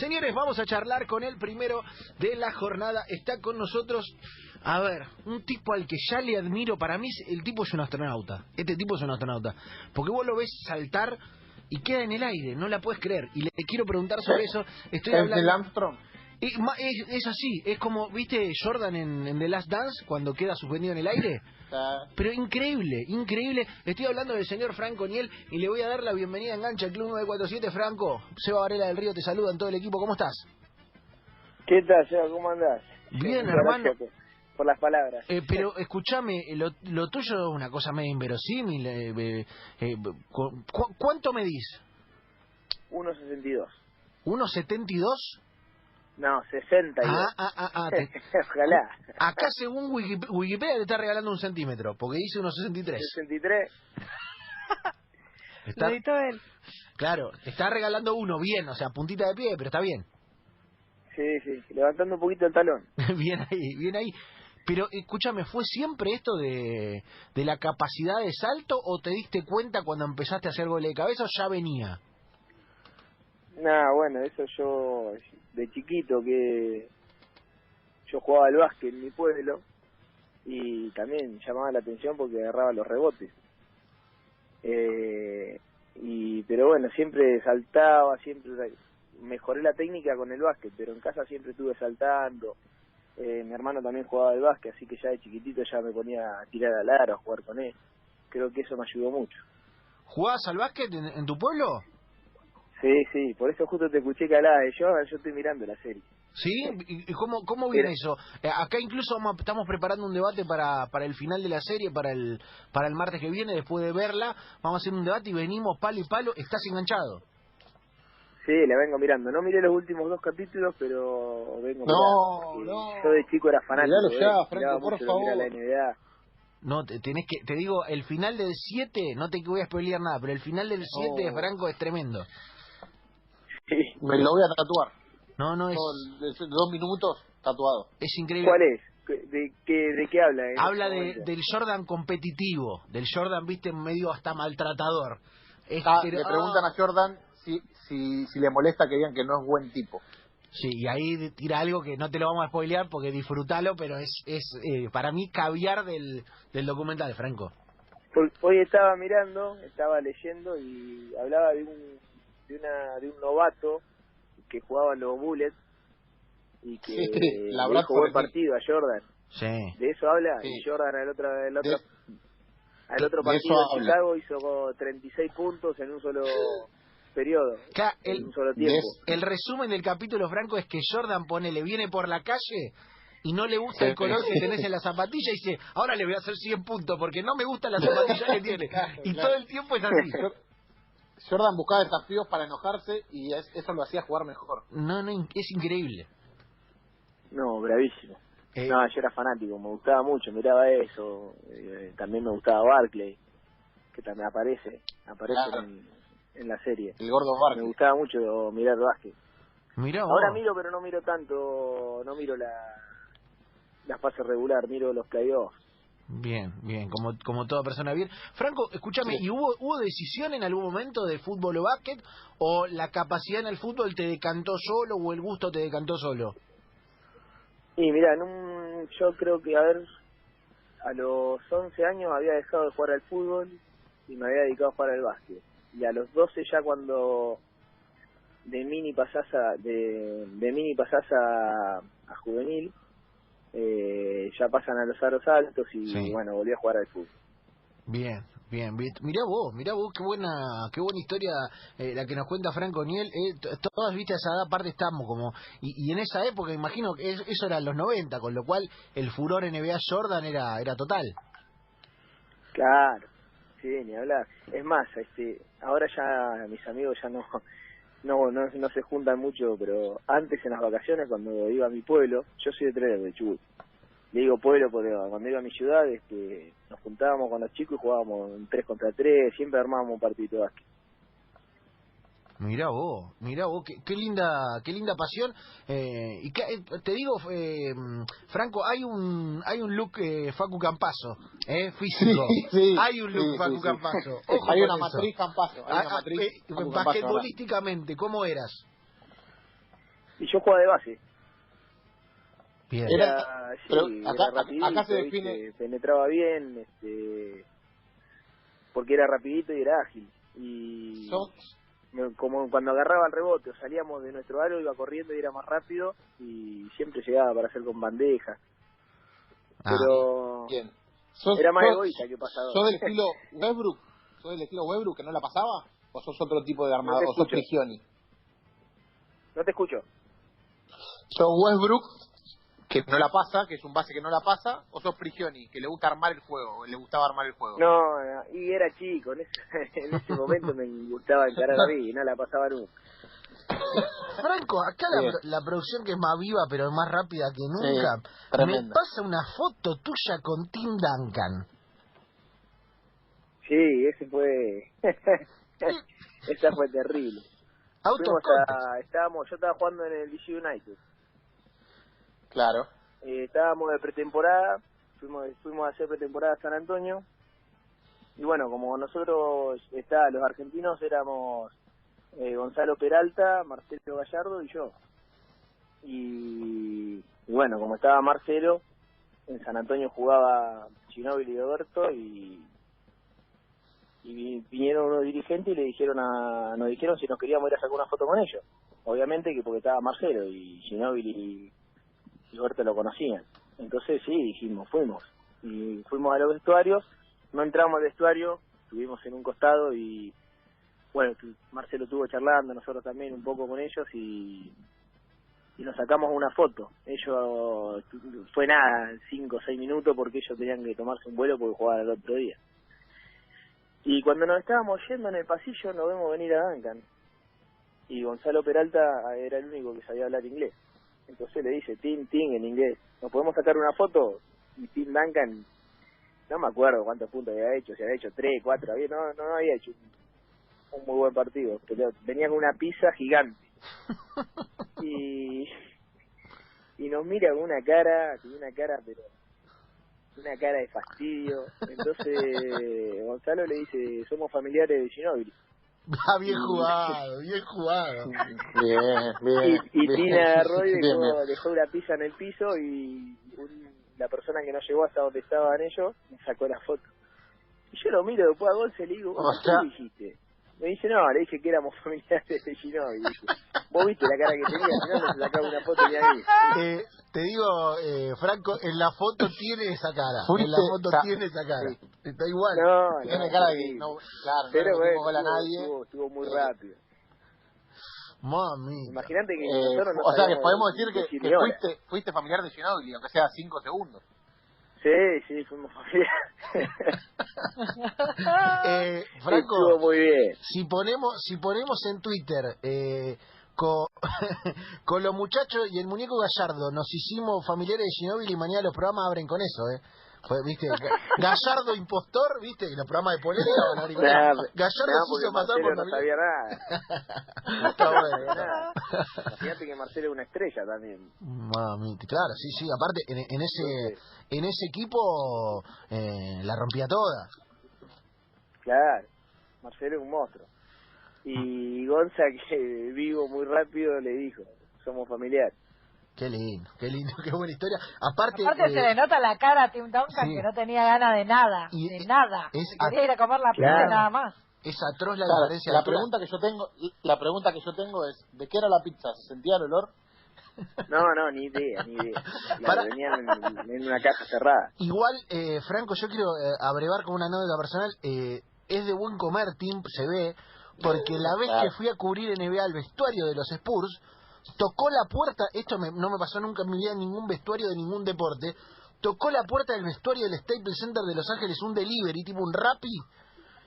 Señores, vamos a charlar con el primero de la jornada. Está con nosotros, a ver, un tipo al que ya le admiro. Para mí, el tipo es un astronauta. Este tipo es un astronauta. Porque vos lo ves saltar y queda en el aire, no la puedes creer. Y le quiero preguntar sobre eso. Estoy ¿Es hablando. Armstrong? Y ma- Es, es así, es como, ¿viste Jordan en, en The Last Dance cuando queda suspendido en el aire? Ah, Pero increíble, increíble. Estoy hablando del señor Franco Niel y le voy a dar la bienvenida a Engancha al Club 947. Franco, Seba Varela del Río te saluda en todo el equipo. ¿Cómo estás? ¿Qué tal, Seba? ¿Cómo andás? Bien, hermano. Por, las palabras. Eh, pero escúchame, lo, lo tuyo es una cosa medio inverosímil. eh, eh, eh, cu- ¿Cuánto medís? 1.62. ¿1,72? No, 62. Ah, ah, ah, ah, te- Ojalá. Acá según Wiki- Wikipedia te está regalando un centímetro, porque dice 1,63. 63. Está, Lo él. claro, te está regalando uno bien, o sea, puntita de pie, pero está bien. Sí, sí. Levantando un poquito el talón. bien ahí, bien ahí. Pero escúchame, ¿fue siempre esto de, de la capacidad de salto o te diste cuenta cuando empezaste a hacer goles de cabeza o ya venía? Nada, bueno, eso yo de chiquito que yo jugaba al básquet en mi pueblo y también llamaba la atención porque agarraba los rebotes. Eh, y pero bueno, siempre saltaba, siempre mejoré la técnica con el básquet, pero en casa siempre estuve saltando. Eh, mi hermano también jugaba al básquet, así que ya de chiquitito ya me ponía a tirar al aro, a jugar con él. Creo que eso me ayudó mucho. ¿Jugabas al básquet en, en tu pueblo? Sí, sí, por eso justo te escuché que hablaba de yo, yo estoy mirando la serie. ¿Sí? ¿Y cómo, cómo viene Mira. eso? Eh, acá incluso vamos- estamos preparando un debate para, para el final de la serie, para el, para el martes que viene, después de verla. Vamos a hacer un debate y venimos palo y palo. ¿Estás enganchado? Sí, la vengo mirando. No miré los últimos dos capítulos, pero vengo No, mirando. no. Yo de chico era fanático. Miralo ya, Franco, por favor. la NBA. No, te, tenés que, te digo, el final del 7, no te voy a spoilear nada, pero el final del 7 de Oh. Franco es tremendo. Sí. Me lo voy a tatuar. No, no es, Todo dos minutos tatuado. es increíble. ¿Cuál es? ¿De qué, de qué habla? en Habla este de, del Jordan competitivo, del Jordan, viste, medio hasta maltratador. Es- Ah, pero- le preguntan a Jordan si, si, si le molesta que digan que no es buen tipo. Sí, y ahí tira algo que no te lo vamos a spoilear porque disfrútalo, pero es, es eh, para mí caviar del, del documental, Franco. Hoy- Hoy estaba mirando, estaba leyendo y hablaba de un de una de un novato que jugaba en los Bullets y que Sí, la le Bradford dijo buen partido a Jordan. Sí. De eso habla Sí. y Jordan al otro al otro, De- al otro de partido habla. Chicago hizo 36 puntos en un solo periodo, en el, un solo de tiempo. el resumen del capítulo, Franco, es que Jordan pone, le viene por la calle y no le gusta el Sí. color que tenés en la zapatilla y dice, ahora le voy a hacer 100 puntos porque no me gusta la zapatilla que tiene. Y claro. todo el tiempo es así. Jordan buscaba desafíos para enojarse y es- eso lo hacía jugar mejor. No, no, es increíble. No, bravísimo. Eh, No, yo era fanático, me gustaba mucho, miraba eso. eh, también me gustaba Barclay, que también aparece, aparece Claro. en, en la serie. El gordo Me Barkley. gustaba mucho mirar básquet. mirá. Ahora miro, pero no miro tanto, no miro la, la fase regular, miro los playoffs. Bien, bien, como, como toda persona bien. Franco, escúchame, Sí. ¿y hubo, hubo decisión en algún momento de fútbol o básquet? ¿O la capacidad en el fútbol te decantó solo o el gusto te decantó solo? Y mira, en un, yo creo que, a ver, a los 11 años había dejado de jugar al fútbol y me había dedicado a jugar al básquet. Y a los 12 ya cuando de mini pasás a, de, de mini pasás a, a juvenil, eh, ya pasan a los aros altos y Sí. bueno, volví a jugar al fútbol. Bien, bien, bien. Mirá vos, mirá vos, qué buena, qué buena historia eh, la que nos cuenta Franco Niel. Eh, todas, viste, a esa edad aparte estamos como... Y, y en esa época, imagino que es- eso era en los 90, con lo cual el furor NBA Jordan era, era total. Claro, sí, ni hablar. Es más, este, ahora ya mis amigos ya no, no, no, no se juntan mucho, pero antes en las vacaciones cuando iba a mi pueblo, yo soy de Tres de Chubut. Le digo pueblo porque cuando iba a mi ciudad este, nos juntábamos con los chicos y jugábamos en 3 contra 3, siempre armábamos un partido de básquet. Mirá vos, mirá vos, qué, qué linda, qué linda pasión. Eh, y que, eh, te digo, eh, Franco, hay un, hay un look eh, Facu Campazo, eh, físico. Sí, hay un look sí, Facu sí, sí. Campazo. Ojo Hay una eso. matriz Campazo. Hay Ah, una ah, matriz eh, Facu basquetbolísticamente, ¿cómo eras? Y yo jugaba de base. Bien. Era- Era, sí, pero era acá- rapidito, acá se ¿viste? define- penetraba bien, este, porque era rapidito y era ágil. Y como cuando agarraba el rebote o salíamos de nuestro aro, iba corriendo y era más rápido y siempre llegaba para hacer con bandeja. Ah, Pero Bien. ¿Sos, era más sos- egoísta que pasador. ¿Sos del estilo Westbrook? ¿Sos del estilo Westbrook que no la pasaba? ¿O sos otro tipo de armador? ¿O sos. Prigioni? no te escucho. ¿Sos Westbrook que no la pasa, que es un base que no la pasa? ¿O sos Prigioni que le gusta armar el juego? le gustaba armar el juego? No, no, y era chico, en ese, en ese momento me gustaba encarar a mí y no la pasaba nunca. Franco, acá la, la producción que es más viva pero más rápida que nunca, me pasa una foto tuya con Tim Duncan. Sí, ese fue... Esa fue terrible. Auto a, estábamos, yo estaba jugando en el DC United. Claro. Eh, estábamos de pretemporada, fuimos, fuimos a hacer pretemporada a San Antonio. Y bueno, como nosotros, está, los argentinos éramos eh, Gonzalo Peralta, Marcelo Gallardo y yo. Y, bueno, como estaba Marcelo, en San Antonio jugaba Ginóbili y Roberto y, y vi- vinieron unos dirigentes y le dijeron a, nos dijeron si nos queríamos ir a sacar una foto con ellos. Obviamente que porque estaba Marcelo y Ginóbili y, Roberto lo conocían. Entonces sí, dijimos, fuimos. Y fuimos a los vestuarios, no entramos al vestuario, estuvimos en un costado y bueno, Marcelo estuvo charlando, nosotros también un poco con ellos y, y nos sacamos una foto. Ellos, fue nada, cinco o seis minutos porque ellos tenían que tomarse un vuelo porque jugaban el otro día. Y cuando nos estábamos yendo en el pasillo nos vemos venir a Duncan. Y Gonzalo Peralta era el único que sabía hablar inglés. Entonces le dice, Tim, Tim, en inglés, ¿nos podemos sacar una foto? Y Tim Duncan, no me acuerdo cuántos puntos había hecho, si había hecho tres, cuatro, había, no, no había hecho un, un muy buen partido, pero venía con una pizza gigante. Y, y nos mira con una cara, con una cara, pero una cara de fastidio. Entonces Gonzalo le dice, somos familiares de Ginóbili. Ah, bien jugado, bien jugado. Bien, bien. Y, y bien. Tina agarró y Bien, dejó, dejó una pizza en el piso y un- la persona que no llegó hasta donde estaban ellos me sacó la foto. Y yo lo miro después a Gonce y le digo, ¿qué dijiste? Me dice, no, le dije que éramos familiares de dije, Vos viste la cara que tenía, si no, no se sacaba una foto ni ahí. Eh, te digo, eh, Franco, en la foto tiene esa cara. Fuiste- en la foto tiene esa cara. Está igual. No, no, Tiene cara de sí. que no, claro, Pero no le bueno, a estuvo, nadie. estuvo, estuvo muy Eh, rápido. Mami. Imagínate que Eh, nosotros no o sea que podemos decir que, fuiste, fuiste familiar de Ginobili, aunque sea cinco segundos. Sí, sí, fuimos familiares. Eh, Estuvo Franco, muy bien. si ponemos, si ponemos en Twitter eh, con, con los muchachos y el muñeco Gallardo, nos hicimos familiares de Ginóbili y mañana los programas abren con eso, ¿eh? Pues, ¿viste? Gallardo impostor, ¿viste? Y los programas de polémica eso. Gallardo nah, se hizo pasar Marcelo por no sabía nada. Está No bueno. Imagínate que Marcelo es una estrella también. Mami, claro, sí, sí. Aparte, en, en ese en ese equipo eh, la rompía toda. Claro, Marcelo es un monstruo. Y Gonza, que vivo muy rápido, le dijo, somos familiares. Qué lindo, qué lindo, qué buena historia. Aparte, Aparte se eh, le nota la cara a Tim Duncan sí. que no tenía ganas de nada, Y de es- nada. es Se quería ir a comer la pizza Claro. nada más. es atroz la Claro, diferencia. la pregunta que yo tengo, la pregunta que yo tengo es, ¿de qué era la pizza? ¿Se sentía el olor? No, no, ni idea, ni idea. Para- venían en, en una caja cerrada. Igual, eh, Franco, yo quiero eh, abrevar con una anécdota personal. eh, es de buen comer, Tim, se ve, porque la vez Claro. que fui a cubrir NBA al vestuario de los Spurs, tocó la puerta, esto me- no me pasó nunca en mi vida en ningún vestuario de ningún deporte, tocó la puerta del vestuario del Staples Center de Los Ángeles, un delivery, tipo un Rappi,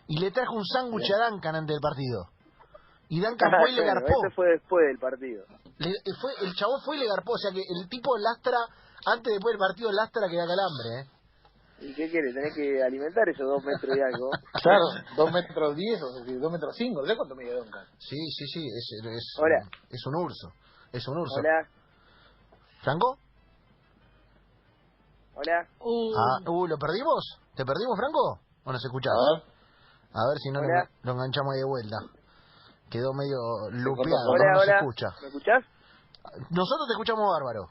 y le trajo un sándwich a Duncan antes del partido. Y Duncan fue y le Bueno, garpó. Eso fue después del partido. Le- eh, fue, el chabón fue y le garpó, o sea que el tipo lastra, antes después del partido lastra que da calambre, ¿eh? ¿Y qué quieres? Tenés que alimentar esos dos metros y algo. Claro, dos metros diez, o sea, dos metros cinco, sé cuánto mide Duncan. Sí, sí, sí, es, es, Hola. es un urso, es un urso. Hola, ¿Franco? hola. Uh, Ah, uh, ¿lo perdimos? ¿Te perdimos, Franco? ¿O nos escuchás? A ver. A ver si no lo, enganchamos ahí de vuelta. Quedó medio lupeado, Hola, no, se escucha. ¿Me escuchás? Nosotros te escuchamos bárbaro.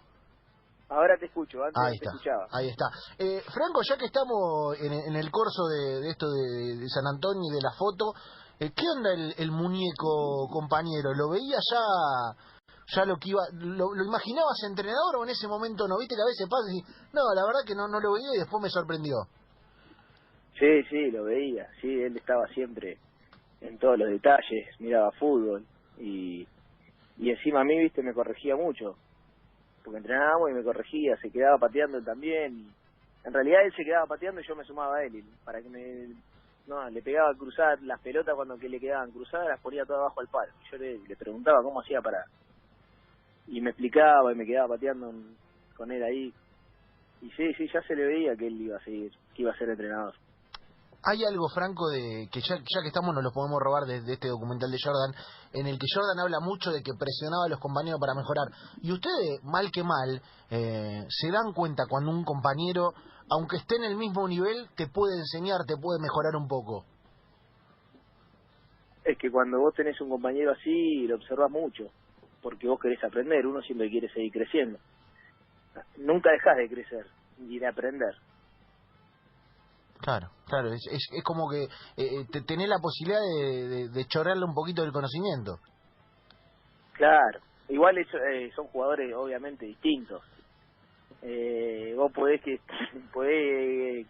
Ahora te escucho, antes Ahí no te está, escuchaba. ahí está. Eh, Franco, ya que estamos en, en el corso de, de esto de, de San Antonio y de la foto, eh, ¿qué onda el, el muñeco, compañero? ¿Lo veía ya ya lo que iba, lo, lo imaginabas entrenador o en ese momento no viste que a veces pasa y no, la verdad que no, no lo veía y después me sorprendió? Sí, sí, lo veía. Sí, él estaba siempre en todos los detalles, miraba fútbol y, y encima a mí, viste, me corregía mucho. Porque entrenábamos y me corregía, se quedaba pateando también. Y en realidad él se quedaba pateando y yo me sumaba a él. para que me. No, le pegaba a cruzar las pelotas cuando que le quedaban cruzadas, las ponía todas abajo al palo. Yo le, le preguntaba cómo hacía para. Y me explicaba y me quedaba pateando con él ahí. Y sí, sí, ya se le veía que él iba a seguir, que iba a ser entrenador. Hay algo, Franco, de que ya, ya que estamos nos lo podemos robar de, de este documental de Jordan, en el que Jordan habla mucho de que presionaba a los compañeros para mejorar. Y ustedes, mal que mal, eh, se dan cuenta cuando un compañero, aunque esté en el mismo nivel, te puede enseñar, te puede mejorar un poco. Es que cuando vos tenés un compañero así, lo observas mucho, porque vos querés aprender, uno siempre quiere seguir creciendo. Nunca dejás de crecer y de aprender. Claro, claro, es, es, es como que eh, te, tenés la posibilidad de, de, de chorrearle un poquito del conocimiento. Claro, igual eso, eh, son jugadores obviamente distintos. Eh, vos podés que podés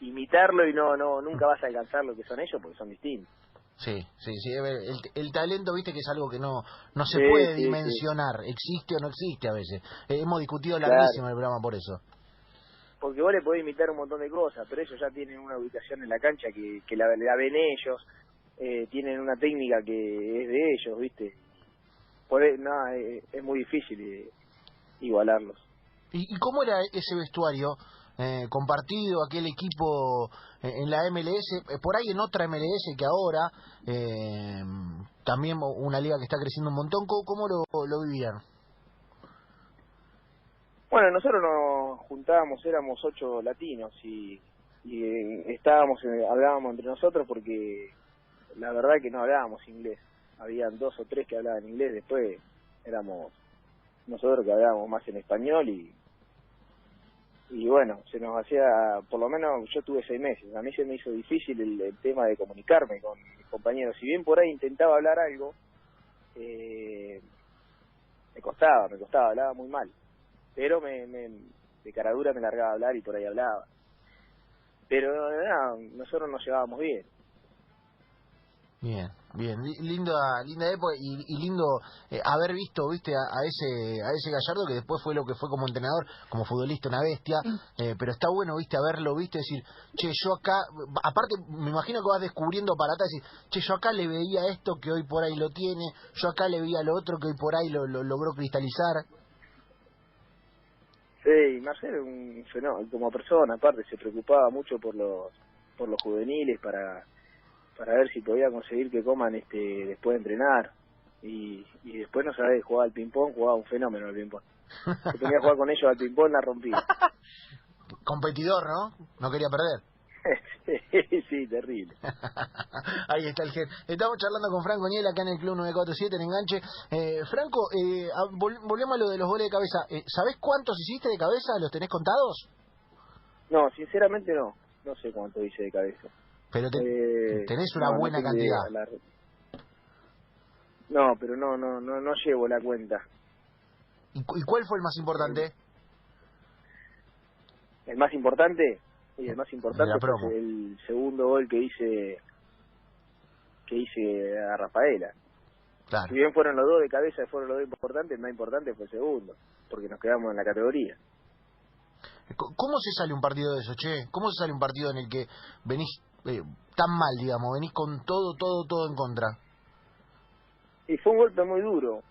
imitarlo y no no nunca vas a alcanzar lo que son ellos porque son distintos. Sí, sí, sí. El, el talento, viste, que es algo que no, no se Sí, puede sí, dimensionar. Existe o no existe a veces. Eh, hemos discutido Claro. larguísimo el programa por eso. Porque vos le podés imitar un montón de cosas, pero ellos ya tienen una ubicación en la cancha que, que la, la ven ellos, eh, tienen una técnica que es de ellos, ¿viste? Podés- no, eh, es muy difícil eh, igualarlos. ¿Y, y cómo era ese vestuario eh, compartido, aquel equipo en la MLS, eh, por ahí en otra MLS que ahora, eh, también una liga que está creciendo un montón, ¿cómo, cómo lo, lo vivían? Bueno, nosotros nos juntábamos, éramos ocho latinos y, y eh, estábamos, eh, hablábamos entre nosotros porque la verdad que no hablábamos inglés. Habían dos o tres que hablaban inglés, después éramos nosotros que hablábamos más en español y y bueno, se nos hacía, por lo menos yo tuve seis meses, a mí se me hizo difícil el, el tema de comunicarme con mis compañeros. Si bien por ahí intentaba hablar algo, eh, me costaba, me costaba, hablaba muy mal. Pero me, me, de cara dura me largaba a hablar y por ahí hablaba. Pero nada, nosotros nos llevábamos bien. Bien, bien, li- linda, linda época y, y lindo eh, haber visto, viste, a, a ese, a ese Gallardo que después fue lo que fue como entrenador, como futbolista, una bestia, eh, pero está bueno, viste, haberlo, viste, decir, che, yo acá, aparte, me imagino que vas descubriendo para atrás, decir, che, yo acá le veía esto que hoy por ahí lo tiene, yo acá le veía lo otro que hoy por ahí lo, lo logró cristalizar. Sí, y Marcelo era un fenómeno, como persona, aparte se preocupaba mucho por los por los juveniles para para ver si podía conseguir que coman este después de entrenar y, y después no sabés jugar al ping pong, jugaba un fenómeno al ping pong. Se ponía a jugar con ellos al ping pong la rompía. Competidor, ¿no? No quería perder. sí, terrible. Ahí está el gen. Estamos charlando con Franco Niel acá en el Club 947 en Enganche. Eh, Franco, eh, volvemos a lo de los goles de cabeza. Eh, ¿Sabés cuántos hiciste de cabeza? ¿Los tenés contados? No, sinceramente no. No sé cuánto hice de cabeza. Pero te- Eh, tenés una no, buena cantidad. la- No, pero no, no, no, no llevo la cuenta. ¿Y, cu- y cuál fue el más importante? El más importante, y el más importante fue el segundo gol que hice que hice a Rafaela. Claro. Si bien fueron los dos de cabeza, fueron los dos importantes, el más importante fue el segundo, porque nos quedamos en la categoría. ¿Cómo se sale un partido de eso, che? ¿Cómo se sale un partido en el que venís eh, tan mal, digamos? Venís con todo, todo, todo en contra. Y fue un golpe muy duro,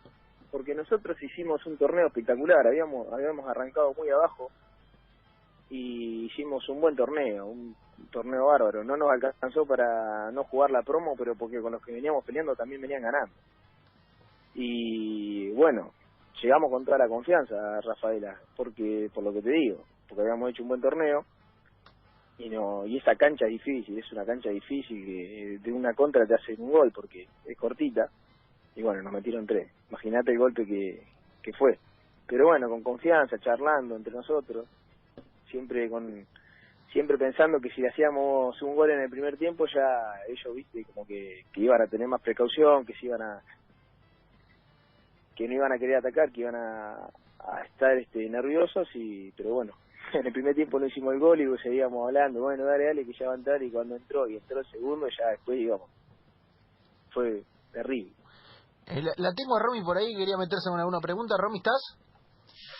porque nosotros hicimos un torneo espectacular, habíamos habíamos arrancado muy abajo y hicimos un buen torneo, un torneo bárbaro. No nos alcanzó para no jugar la promo, pero porque con los que veníamos peleando también venían ganando. Y bueno, llegamos con toda la confianza, Rafaela, porque por lo que te digo, porque habíamos hecho un buen torneo y no y esa cancha difícil, es una cancha difícil que de una contra te hacen un gol porque es cortita y bueno, nos metieron tres. Imagínate el golpe que, que fue. Pero bueno, con confianza, charlando entre nosotros, siempre con siempre pensando que si le hacíamos un gol en el primer tiempo ya ellos, viste, como que, que iban a tener más precaución, que se iban a que no iban a querer atacar, que iban a, a estar este nerviosos y pero bueno, en el primer tiempo no hicimos el gol y seguíamos hablando, bueno, dale, dale, que ya va a entrar y cuando entró y entró el segundo ya después íbamos. Fue terrible. Eh, la, la tengo a Romy por ahí, quería meterse con alguna pregunta. Romy, ¿estás?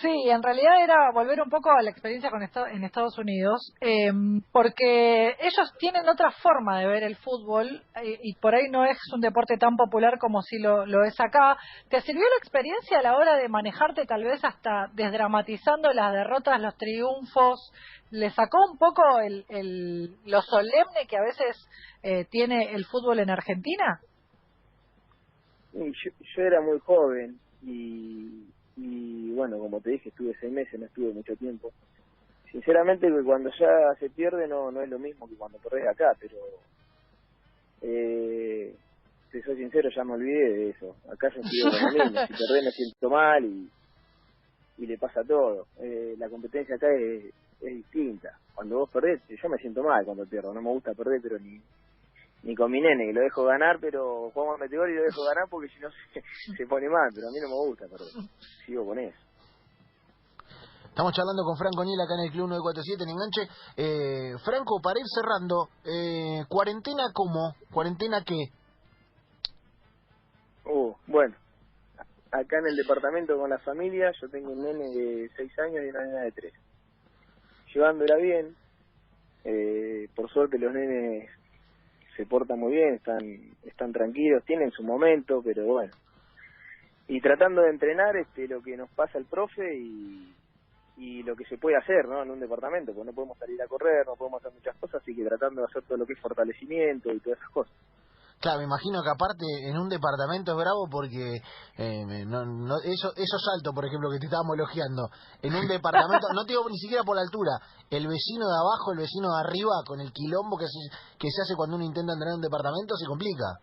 Sí, en realidad era volver un poco a la experiencia con en Estados Unidos, eh, porque ellos tienen otra forma de ver el fútbol eh, y por ahí no es un deporte tan popular como si lo, es acá. ¿Te sirvió la experiencia a la hora de manejarte tal vez hasta desdramatizando las derrotas, los triunfos? ¿Le sacó un poco el, lo solemne que a veces eh, tiene el fútbol en Argentina? Yo, yo era muy joven y, y bueno, como te dije, estuve seis meses, no estuve mucho tiempo. Sinceramente que cuando ya se pierde no no es lo mismo que cuando perdés acá, pero eh, si soy sincero ya me olvidé de eso. Acá yo estoy con lo mismo, si perdés me siento mal y, y le pasa todo. Eh, la competencia acá es, es distinta. Cuando vos perdés, yo me siento mal cuando pierdo, no me gusta perder, pero ni ni con mi nene, que lo dejo ganar, pero jugamos a meter gol y lo dejo ganar porque si no se, se pone mal, pero a mí no me gusta perder. Sigo con eso. Estamos charlando con Franco Niel acá en el Club 947 en Enganche. Eh, Franco, para ir cerrando, eh, ¿cuarentena cómo? ¿Cuarentena qué? Uh, bueno, acá en el departamento con la familia, yo tengo un nene de 6 años y una nena de 3. Llevándola bien, eh, por suerte los nenes se portan muy bien, están, están tranquilos, tienen su momento, pero bueno. Y tratando de entrenar este lo que nos pasa el profe y, y lo que se puede hacer ¿no? en un departamento, porque no podemos salir a correr, no podemos hacer muchas cosas, así que tratando de hacer todo lo que es fortalecimiento y todas esas cosas. Claro, me imagino que aparte en un departamento es bravo porque eh, no, no, eso, esos saltos, por ejemplo, que te estábamos elogiando, en un departamento, no te digo ni siquiera por la altura, el vecino de abajo, el vecino de arriba, con el quilombo que se, que se hace cuando uno intenta entrenar en un departamento, se complica.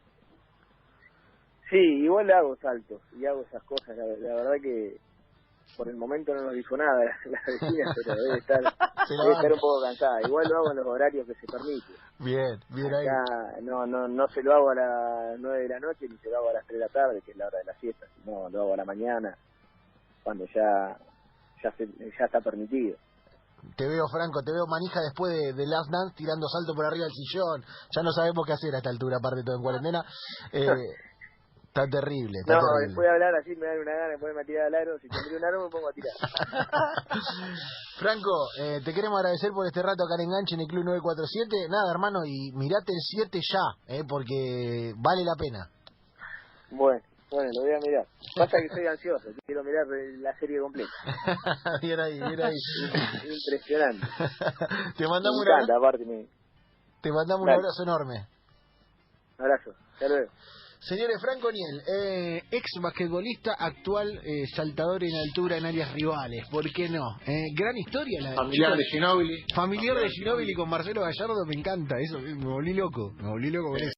Sí, igual hago saltos y hago esas cosas. La, la por el momento no nos dijo nada la vecina, pero debe estar, debe estar un poco cansada. Igual lo hago en los horarios que se permite. Bien, bien ahí. Acá no, no, no se lo hago a las 9 de la noche ni se lo hago a las 3 de la tarde, que es la hora de la siesta, sino lo hago a la mañana, cuando ya ya, se, ya está permitido. Te veo, Franco, te veo manija después de, de Last Dance tirando salto por arriba del sillón. Ya no sabemos qué hacer a esta altura, aparte de todo en cuarentena. Eh, está terrible, está No, terrible. después de hablar así me da una gana de ponerme a tirar al aro. Si tendría un aro me pongo a tirar. Franco, eh, te queremos agradecer por este rato acá en Enganche en el Club 947. Nada, hermano, y mirate el 7 ya, eh, porque vale la pena. Bueno, bueno, lo voy a mirar. Pasa que soy ansioso, quiero mirar la serie completa. bien ahí, bien ahí. Impresionante. te mandamos, un abrazo, te mandamos un abrazo enorme. abrazo. Hasta luego. Señores, Franco Niel, eh, ex basquetbolista, actual eh, saltador en altura en áreas rivales. ¿Por qué no? Eh, gran historia la Familiar de Ginóbili. Familiar de Ginóbili con Marcelo Gallardo, me encanta. Eso, me volví loco. Me volví loco con eso.